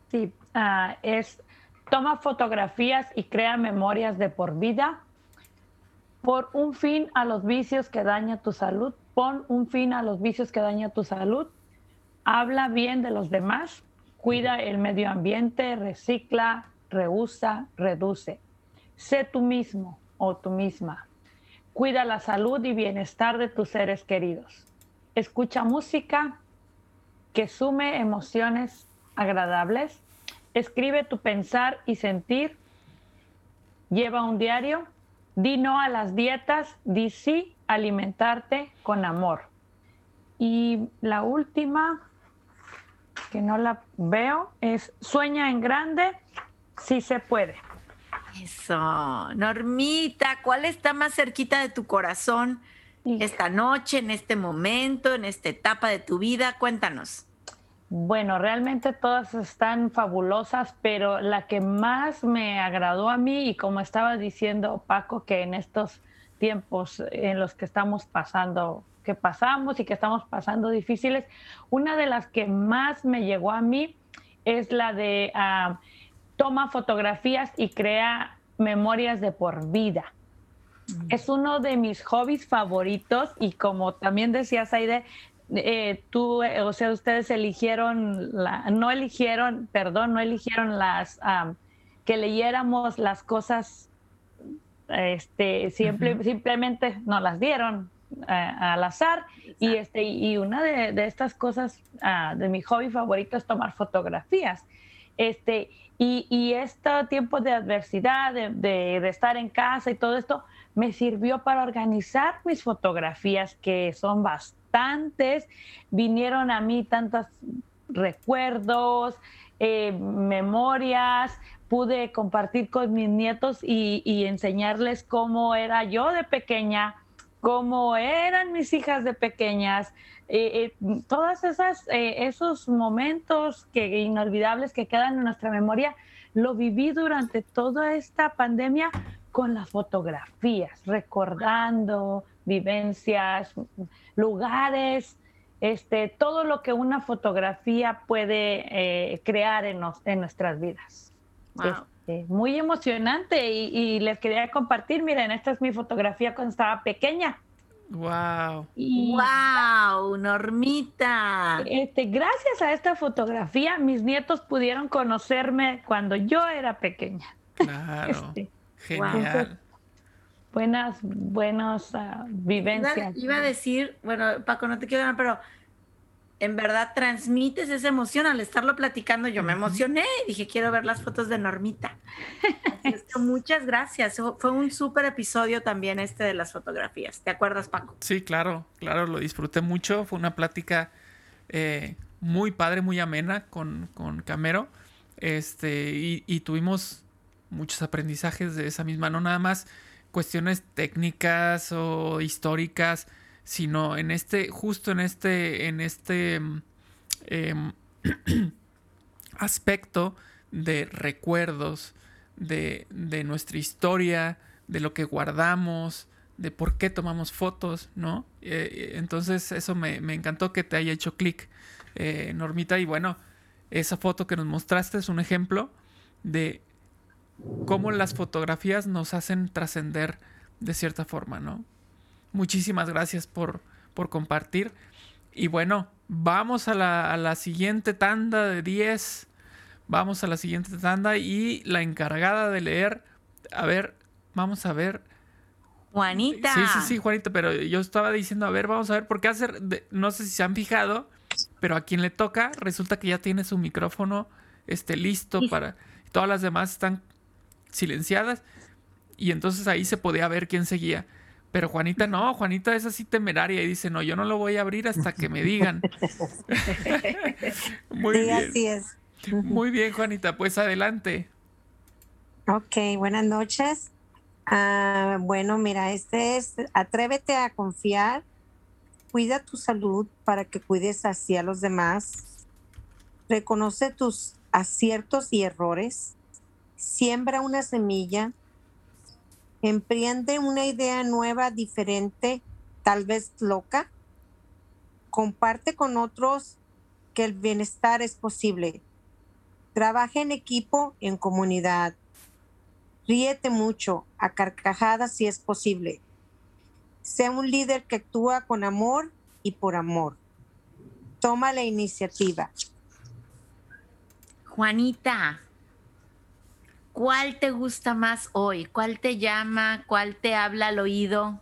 Sí, ah, es toma fotografías y crea memorias de por vida. Por un fin a los vicios que daña tu salud. Pon un fin a los vicios que daña tu salud. Habla bien de los demás Cuida el medio ambiente, recicla, reusa, reduce. Sé tú mismo o tú misma. Cuida la salud y bienestar de tus seres queridos. Escucha música que sume emociones agradables. Escribe tu pensar y sentir. Lleva un diario. Di no a las dietas. Di sí alimentarte con amor. Y la última, que no la veo, es Sueña en grande, si se puede. Eso, Normita, ¿cuál está más cerquita de tu corazón esta noche, en este momento, en esta etapa de tu vida? Cuéntanos. Bueno, realmente todas están fabulosas, pero la que más me agradó a mí y como estaba diciendo Paco, que en estos tiempos en los que estamos pasando que pasamos y que estamos pasando difíciles. Una de las que más me llegó a mí es la de ah, toma fotografías y crea memorias de por vida. Es uno de mis hobbies favoritos y como también decía Saide, eh, tú, eh, o sea, ustedes eligieron, la, no eligieron, perdón, no eligieron las, ah, que leyéramos las cosas, este, simplemente nos las dieron, al azar. Y este y una de, estas cosas ah, de mi hobby favorito es tomar fotografías. Este y, y este tiempo de adversidad de, de, estar en casa y todo esto me sirvió para organizar mis fotografías que son bastantes. Vinieron a mí tantos recuerdos eh, memorias. Pude compartir con mis nietos y, enseñarles cómo era yo de pequeña cómo eran mis hijas de pequeñas, eh, eh, todas esas eh, esos momentos que inolvidables que quedan en nuestra memoria, lo viví durante toda esta pandemia con las fotografías, recordando vivencias, lugares, este, todo lo que una fotografía puede crear en, en, nuestras vidas. Este, muy emocionante y, les quería compartir, miren, esta es mi fotografía cuando estaba pequeña. Wow. wow, Normita. Este, gracias a esta fotografía, mis nietos pudieron conocerme cuando yo era pequeña. Claro. Este, Genial. buenas, buenas ah, vivencias. Iba, iba a decir, bueno, Paco, no te quiero ganar, pero en verdad transmites esa emoción al estarlo platicando. Yo me emocioné y dije, quiero ver las fotos de Normita. Así es que muchas gracias. Fue un súper episodio también este de las fotografías. ¿Te acuerdas, Paco? Sí, claro, claro, lo disfruté mucho. Fue una plática eh, muy padre, muy amena con, con Camero. Este, y, y tuvimos muchos aprendizajes de esa misma, no nada más cuestiones técnicas o históricas, sino en este, justo en este, en este em, aspecto de recuerdos, de, de, nuestra historia, de lo que guardamos, de por qué tomamos fotos, ¿no? Eh, entonces eso me, me, encantó que te haya hecho clic, eh, Normita, y bueno, esa foto que nos mostraste es un ejemplo de cómo las fotografías nos hacen trascender de cierta forma, ¿no? Muchísimas gracias por, por compartir. Y bueno, vamos a la, a la siguiente tanda de 10. Vamos a la siguiente tanda y la encargada de leer, a ver, vamos a ver. Juanita. Sí, sí, sí, Juanita, pero yo estaba diciendo, a ver, vamos a ver, porque hacer, no sé si se han fijado, pero a quien le toca, resulta que ya tiene su micrófono este, listo para... Todas las demás están silenciadas y entonces ahí se podía ver quién seguía. Pero Juanita no, Juanita es así temeraria y dice, no, yo no lo voy a abrir hasta que me digan. Muy sí, bien. así es. Muy bien, Juanita, pues adelante. Ok, buenas noches. Uh, bueno, mira, este es, atrévete a confiar, cuida tu salud para que cuides así a los demás, reconoce tus aciertos y errores, siembra una semilla, emprende una idea nueva, diferente, tal vez loca, comparte con otros que el bienestar es posible. Trabaja en equipo, en comunidad. Ríete mucho, a carcajadas si es posible. Sea un líder que actúa con amor y por amor. Toma la iniciativa. Juanita, ¿cuál te gusta más hoy? ¿Cuál te llama? ¿Cuál te habla al oído?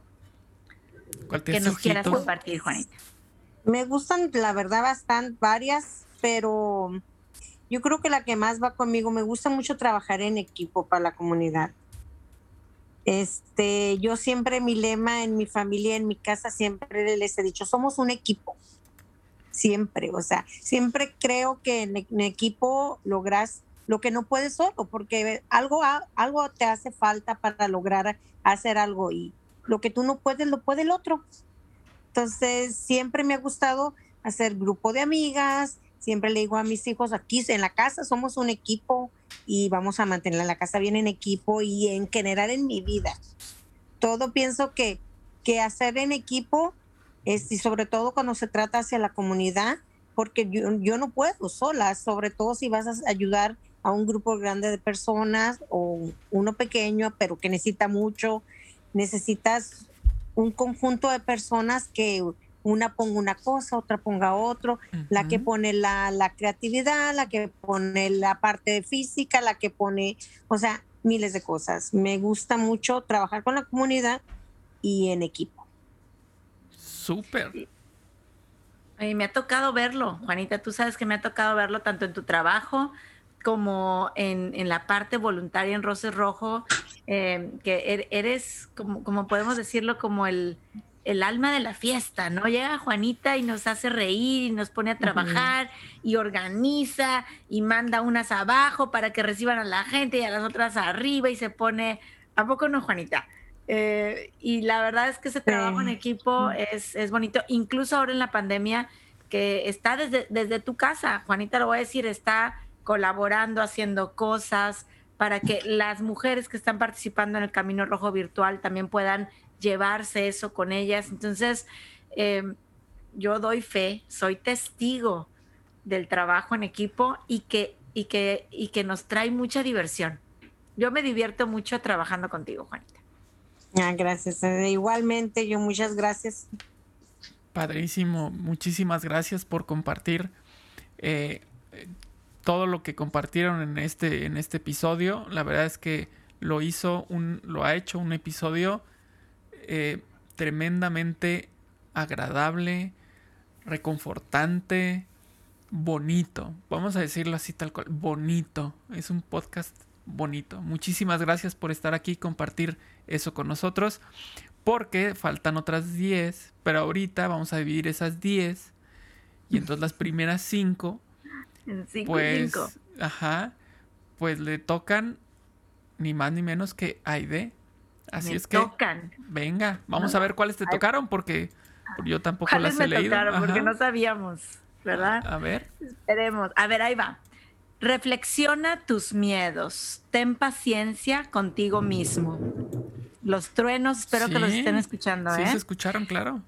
¿Cuál te que nos quieras compartir, Juanita. Me gustan, la verdad, bastante varias, pero yo creo que la que más va conmigo, me gusta mucho trabajar en equipo para la comunidad. Este, yo siempre mi lema en mi familia, en mi casa, siempre les he dicho, somos un equipo. Siempre, o sea, siempre creo que en, en equipo logras lo que no puedes solo, porque algo, algo te hace falta para lograr hacer algo y lo que tú no puedes, lo puede el otro. Entonces, siempre me ha gustado hacer grupo de amigas, siempre le digo a mis hijos, aquí en la casa somos un equipo y vamos a mantener la casa bien en equipo y en general en mi vida. Todo pienso que, que hacer en equipo es, y sobre todo cuando se trata hacia la comunidad, porque yo, yo no puedo sola, sobre todo si vas a ayudar a un grupo grande de personas o uno pequeño, pero que necesita mucho. Necesitas un conjunto de personas que una ponga una cosa, otra ponga otro, la que pone la, la, creatividad, la que pone la parte física, la que pone, o sea, miles de cosas. Me gusta mucho trabajar con la comunidad y en equipo. Súper. Y me ha tocado verlo, Juanita, tú sabes que me ha tocado verlo tanto en tu trabajo como en, en, la parte voluntaria en Roses Rojo, eh, que er, eres, como, como, podemos decirlo, como el, el, alma de la fiesta, ¿no? Llega Juanita y nos hace reír y nos pone a trabajar uh -huh. y organiza y manda unas abajo para que reciban a la gente y a las otras arriba y se pone, ¿a poco no, Juanita? Eh, y la verdad es que ese trabajo sí. en equipo es, es bonito, incluso ahora en la pandemia, que está desde, desde tu casa, Juanita lo voy a decir, está colaborando, haciendo cosas para que las mujeres que están participando en el Camino Rojo Virtual también puedan llevarse eso con ellas. Entonces, eh, yo doy fe, soy testigo del trabajo en equipo y que, y, que, y que nos trae mucha diversión. Yo me divierto mucho trabajando contigo, Juanita. Ah, gracias. Igualmente, yo muchas gracias. Padrísimo, muchísimas gracias por compartir eh, todo lo que compartieron en este, en este episodio. La verdad es que lo hizo un, lo ha hecho un episodio eh, tremendamente agradable, reconfortante, bonito. Vamos a decirlo así tal cual, bonito. Es un podcast bonito. Muchísimas gracias por estar aquí y compartir eso con nosotros. Porque faltan otras 10, pero ahorita vamos a dividir esas 10. Y entonces las primeras 5, En cinco y pues, cinco. ajá, pues le tocan ni más ni menos que Aide. Así Me es que, tocan. venga, vamos a ver cuáles te tocaron porque yo tampoco ¿Cuáles las he me leído. tocaron? Porque no sabíamos, ¿verdad? A ver, Esperemos. A ver, ahí va. Reflexiona tus miedos. Ten paciencia contigo mismo. Los truenos, espero que los estén escuchando, sí ¿eh? se escucharon, claro.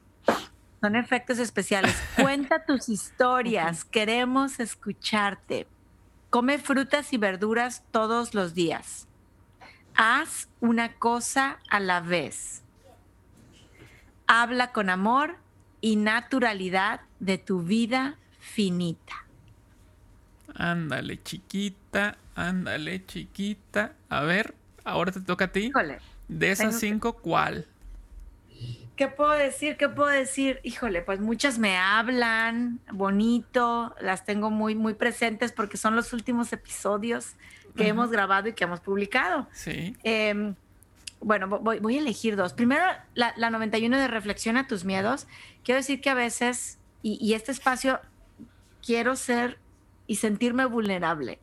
Son efectos especiales. Cuenta tus historias. Queremos escucharte. Come frutas y verduras todos los días. Haz una cosa a la vez. Habla con amor y naturalidad de tu vida finita. Ándale, chiquita, ándale, chiquita. A ver, ahora te toca a ti. Híjole, De esas que- cinco, ¿cuál? ¿Qué puedo decir? ¿Qué puedo decir? Híjole, pues muchas me hablan bonito, las tengo muy, muy presentes porque son los últimos episodios que Ajá. hemos grabado y que hemos publicado. Sí. Eh, bueno, vo- voy, voy a elegir dos. Primero, la, la 91 de Reflexiona tus miedos. Quiero decir que a veces, y, y este espacio, quiero ser y sentirme vulnerable.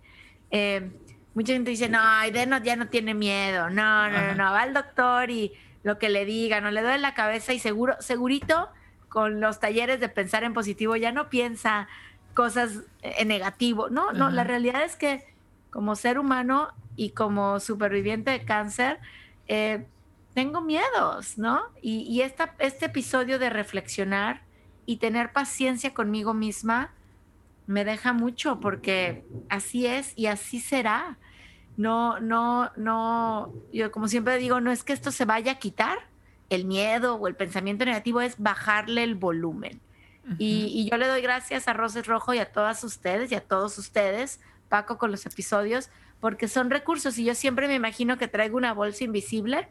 Eh, mucha gente dice, no, Aide no, ya no tiene miedo. No, no, Ajá. no, no, va al doctor y lo que le diga, no le duele la cabeza y seguro, segurito con los talleres de pensar en positivo ya no piensa cosas en negativo. No, no, Ajá. la realidad es que como ser humano y como superviviente de cáncer, eh, tengo miedos, ¿no? Y, y esta, este episodio de reflexionar y tener paciencia conmigo misma me deja mucho porque así es y así será. No, no, no, yo como siempre digo, no es que esto se vaya a quitar, el miedo o el pensamiento negativo es bajarle el volumen. Y, y yo le doy gracias a Roses Rojo y a todas ustedes y a todos ustedes, Paco, con los episodios, porque son recursos. Y yo siempre me imagino que traigo una bolsa invisible.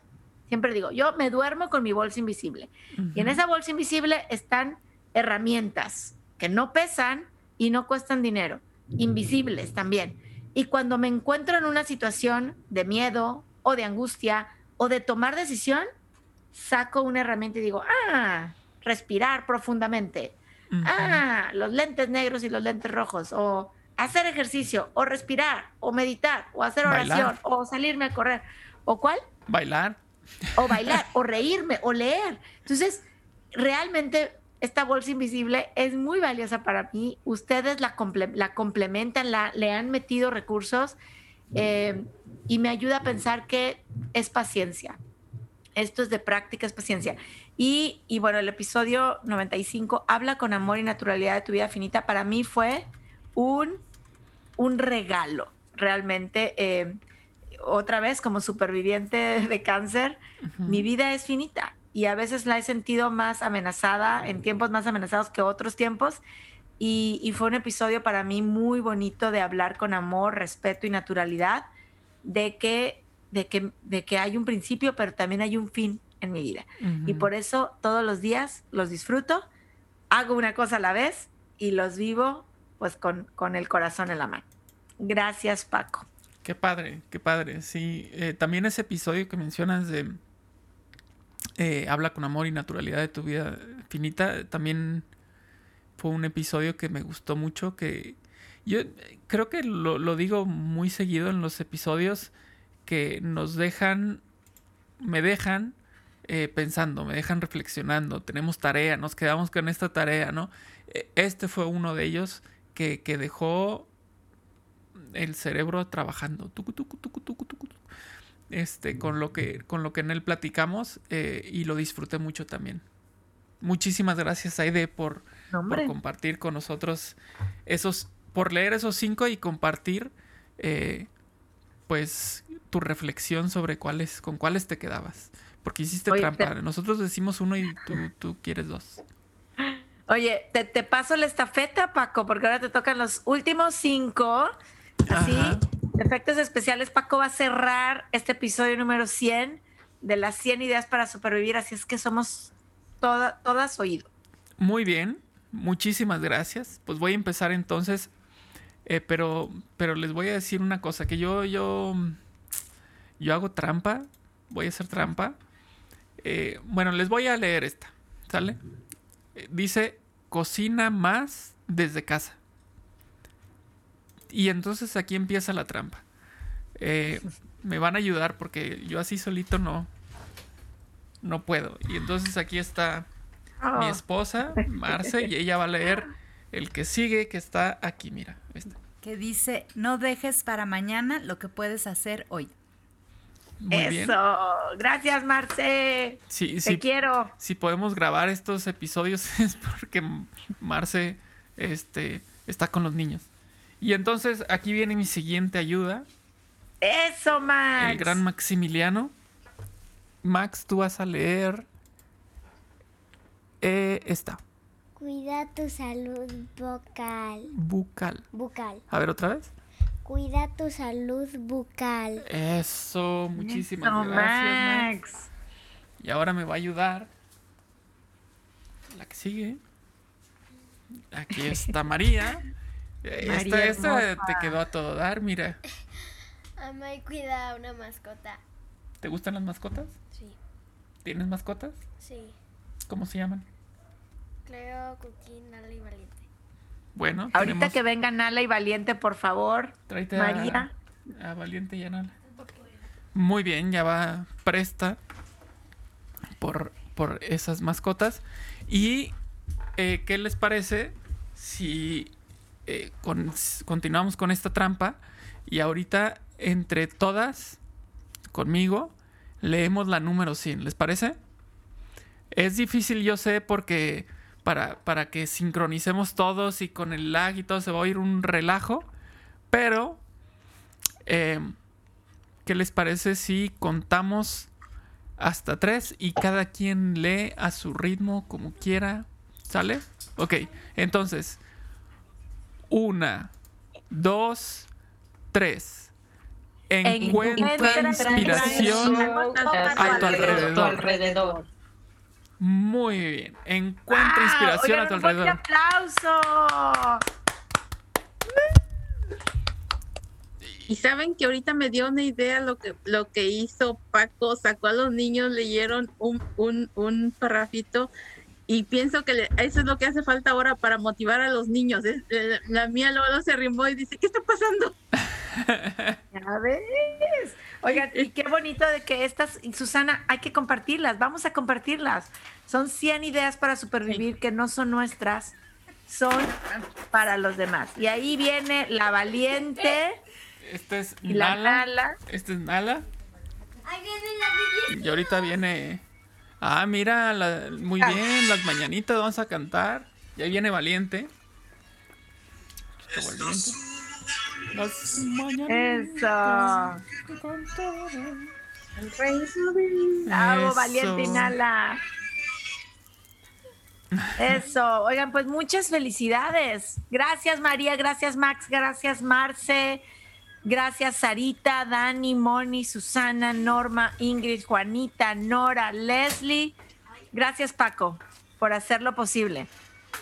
Siempre digo, yo me duermo con mi bolsa invisible. Y en esa bolsa invisible están herramientas que no pesan y no cuestan dinero, invisibles también. Y cuando me encuentro en una situación de miedo o de angustia o de tomar decisión, saco una herramienta y digo, ah, respirar profundamente. Ah, los lentes negros y los lentes rojos. O hacer ejercicio, o respirar, o meditar, o hacer Bailar. oración, o salirme a correr. ¿O cuál? Bailar. o bailar, o reírme, o leer. Entonces, realmente esta bolsa invisible es muy valiosa para mí. Ustedes la, comple- la complementan, la, le han metido recursos eh, y me ayuda a pensar que es paciencia. Esto es de práctica, es paciencia. Y, y bueno, el episodio 95, Habla con amor y naturalidad de tu vida finita, para mí fue un, un regalo, realmente. eh, otra vez, como superviviente de cáncer, mi vida es finita y a veces la he sentido más amenazada, en tiempos más amenazados que otros tiempos. Y, y fue un episodio para mí muy bonito de hablar con amor, respeto y naturalidad, de que, de que, de que hay un principio, pero también hay un fin en mi vida. Y por eso todos los días los disfruto, hago una cosa a la vez y los vivo pues con, con el corazón en la mano. Gracias, Paco. Qué padre, qué padre. Sí, eh, también ese episodio que mencionas de eh, Habla con amor y naturalidad de tu vida finita, también fue un episodio que me gustó mucho, que yo creo que lo, lo digo muy seguido en los episodios que nos dejan, me dejan eh, pensando, me dejan reflexionando, tenemos tarea, nos quedamos con esta tarea, ¿no? Eh, Este fue uno de ellos que, que dejó el cerebro trabajando. tucu, tucu, tucu, Este, con lo que, con lo que en él platicamos eh, y lo disfruté mucho también. Muchísimas gracias, Aide, por, por compartir con nosotros esos, por leer esos cinco y compartir, eh, pues, tu reflexión sobre cuáles, con cuáles te quedabas. Porque hiciste Oye, trampa. Nosotros decimos uno y tú, tú quieres dos. Oye, te, te paso la estafeta, Paco, porque ahora te tocan los últimos cinco. Así, Ajá. Efectos especiales. Paco va a cerrar este episodio número 100 de las 100 ideas para supervivir. Así es que somos toda, todas oído. Muy bien, muchísimas gracias. Pues voy a empezar entonces, eh, pero, pero les voy a decir una cosa, que yo, yo, yo hago trampa, voy a hacer trampa. Eh, bueno, les voy a leer esta, ¿sale? Eh, dice, cocina más desde casa. Y entonces aquí empieza la trampa. Eh, me van a ayudar porque yo así solito no, no puedo. Y entonces aquí está mi Oh. esposa, Marce, y ella va a leer el que sigue, que está aquí, mira. este. Que dice, no dejes para mañana lo que puedes hacer hoy. Muy Eso. bien. Gracias, Marce. Sí, Te sí, quiero. si podemos grabar estos episodios es porque Marce este, está con los niños. Y entonces aquí viene mi siguiente ayuda, Eso, Max. el gran Maximiliano. Max, tú vas a leer eh, esta, Cuida tu salud vocal. bucal. Bucal. A ver otra vez. Cuida tu salud bucal. Eso, muchísimas Eso, gracias, Max. Max. Y ahora me va a ayudar la que sigue. Aquí está María. Eh, María esta esta te quedó a todo dar, mira. Ama y cuida una mascota. ¿Te gustan las mascotas? Sí. ¿Tienes mascotas? Sí. ¿Cómo se llaman? Cleo, Cookie, Nala y Valiente. Bueno, Ahorita tenemos- que venga Nala y Valiente, por favor. tráete María. A, a Valiente y a Nala. Muy bien, ya va presta por, por esas mascotas. ¿Y eh, qué les parece si eh, con- continuamos con esta trampa y ahorita entre todas, conmigo, leemos la número 100? ¿Les parece? Es difícil, yo sé, porque para, para que sincronicemos todos y con el lag y todo se va a oír un relajo, pero... eh, ¿Qué les parece si contamos hasta tres y cada quien lee a su ritmo como quiera? ¿Sale? Ok, entonces, una, dos, tres. Encuentra Encuentra inspiración a tu alrededor. alrededor. Muy bien. Encuentra ¡Wow! inspiración Oigan, a tu un alrededor. aplauso! Y saben que ahorita me dio una idea lo que, lo que hizo Paco, sacó a los niños, leyeron un, un, un parrafito y pienso que le- eso es lo que hace falta ahora para motivar a los niños. Es- eh, la mía luego se arrimó y dice, ¿qué está pasando? Ya ves. Oigan, y qué bonito de que estas, y Susana, hay que compartirlas, vamos a compartirlas. Son 100 ideas para supervivir que no son nuestras, son para los demás. Y ahí viene la valiente Este es y la Nala. Nala. Este es Nala. Ahí viene la Y ahorita viene. Ah, mira, la- muy bien, las mañanitas vamos a cantar. Y ahí viene Valiente. Valiente. Las mañanitas Eso. valiente y Nala. Eso, oigan, pues muchas felicidades. Gracias María, gracias Max, gracias Marce, gracias Sarita, Dani, Moni, Susana, Norma, Ingrid, Juanita, Nora, Leslie. Gracias Paco por hacerlo posible,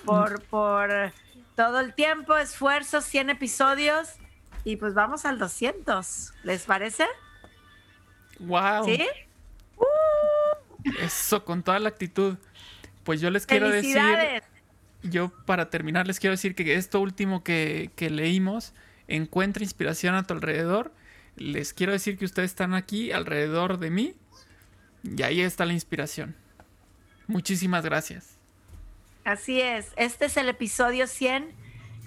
por, por todo el tiempo, esfuerzo, 100 episodios y pues vamos al 200. ¿Les parece? Wow. ¿Sí? Eso, con toda la actitud. Pues yo les quiero decir. Yo, para terminar, les quiero decir que esto último que, que leímos, encuentra inspiración a tu alrededor. Les quiero decir que ustedes están aquí alrededor de mí. Y ahí está la inspiración. Muchísimas gracias. Así es, este es el episodio 100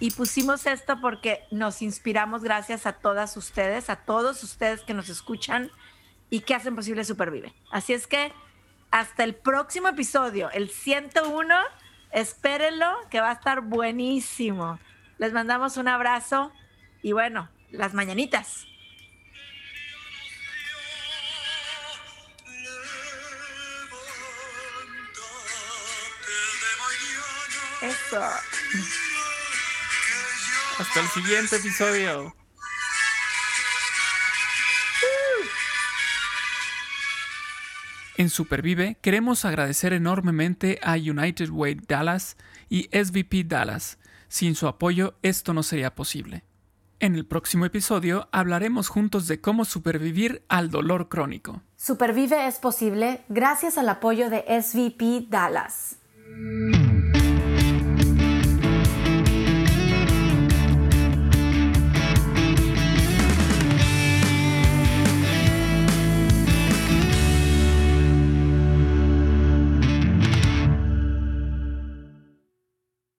y pusimos esto porque nos inspiramos gracias a todas ustedes, a todos ustedes que nos escuchan y que hacen posible Supervive. Así es que hasta el próximo episodio, el 101, espérenlo que va a estar buenísimo. Les mandamos un abrazo y bueno, las mañanitas. Eso. Hasta el siguiente episodio. En Supervive queremos agradecer enormemente a United Way Dallas y SVP Dallas. Sin su apoyo esto no sería posible. En el próximo episodio hablaremos juntos de cómo supervivir al dolor crónico. Supervive es posible gracias al apoyo de SVP Dallas.